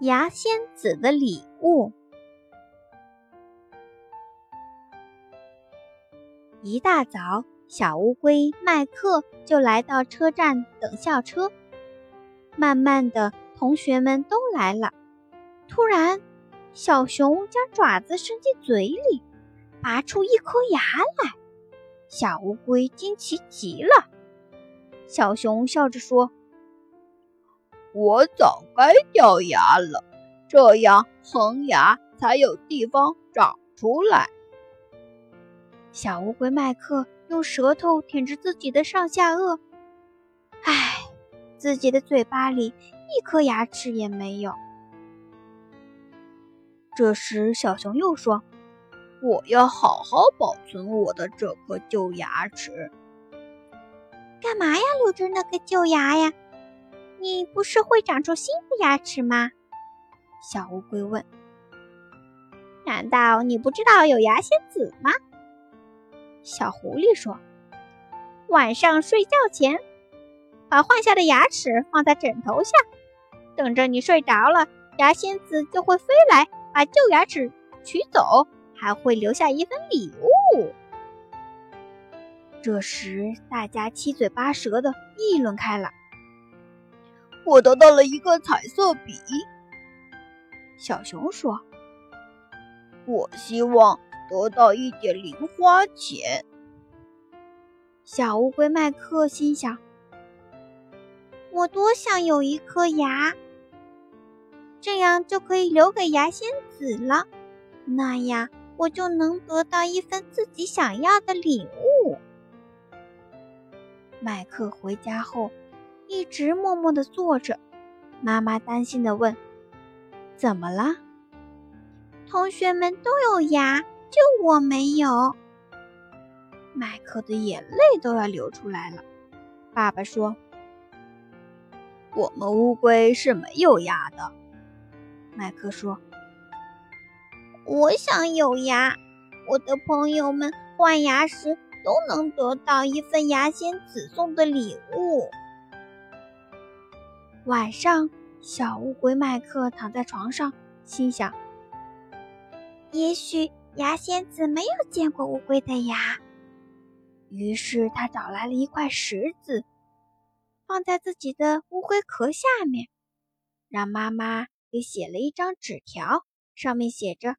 牙仙子的礼物。一大早，小乌龟麦克就来到车站等校车。慢慢的，同学们都来了。突然，小熊将爪子伸进嘴里，拔出一颗牙来。小乌龟惊奇极了。小熊笑着说。我早该掉牙了，这样恒牙才有地方长出来。小乌龟麦克用舌头舔着自己的上下颚，唉，自己的嘴巴里一颗牙齿也没有。这时，小熊又说：“我要好好保存我的这颗旧牙齿。”干嘛呀？留着那个旧牙呀？你不是会长出新的牙齿吗？小乌龟问。难道你不知道有牙仙子吗？小狐狸说。晚上睡觉前，把换下的牙齿放在枕头下，等着你睡着了，牙仙子就会飞来把旧牙齿取走，还会留下一份礼物。这时，大家七嘴八舌的议论开了。我得到了一个彩色笔，小熊说：“我希望得到一点零花钱。”小乌龟麦克心想：“我多想有一颗牙，这样就可以留给牙仙子了，那样我就能得到一份自己想要的礼物。”麦克回家后。一直默默地坐着，妈妈担心地问：“怎么了？”同学们都有牙，就我没有。麦克的眼泪都要流出来了。爸爸说：“我们乌龟是没有牙的。”麦克说：“我想有牙，我的朋友们换牙时都能得到一份牙仙子送的礼物。”晚上，小乌龟麦克躺在床上，心想：“也许牙仙子没有见过乌龟的牙。”于是他找来了一块石子，放在自己的乌龟壳下面，让妈妈给写了一张纸条，上面写着：“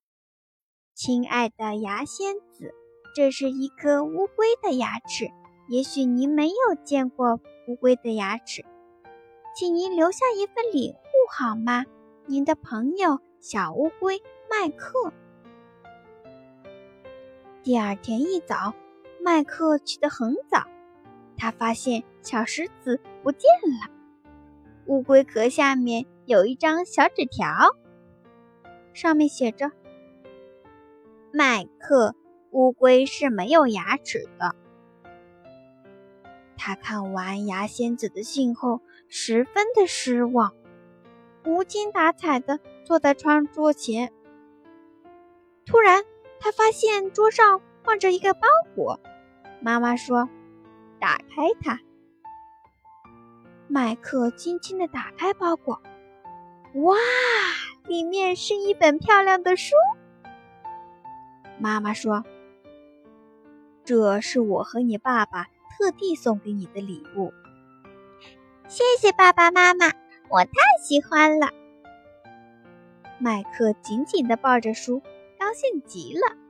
亲爱的牙仙子，这是一颗乌龟的牙齿。也许您没有见过乌龟的牙齿。”请您留下一份礼物好吗？您的朋友小乌龟麦克。第二天一早，麦克起得很早，他发现小石子不见了，乌龟壳下面有一张小纸条，上面写着：“麦克，乌龟是没有牙齿的。”他看完牙仙子的信后，十分的失望，无精打采的坐在餐桌前。突然，他发现桌上放着一个包裹。妈妈说：“打开它。”麦克轻轻的打开包裹，哇，里面是一本漂亮的书。妈妈说：“这是我和你爸爸。”特地送给你的礼物，谢谢爸爸妈妈，我太喜欢了。麦克紧紧地抱着书，高兴极了。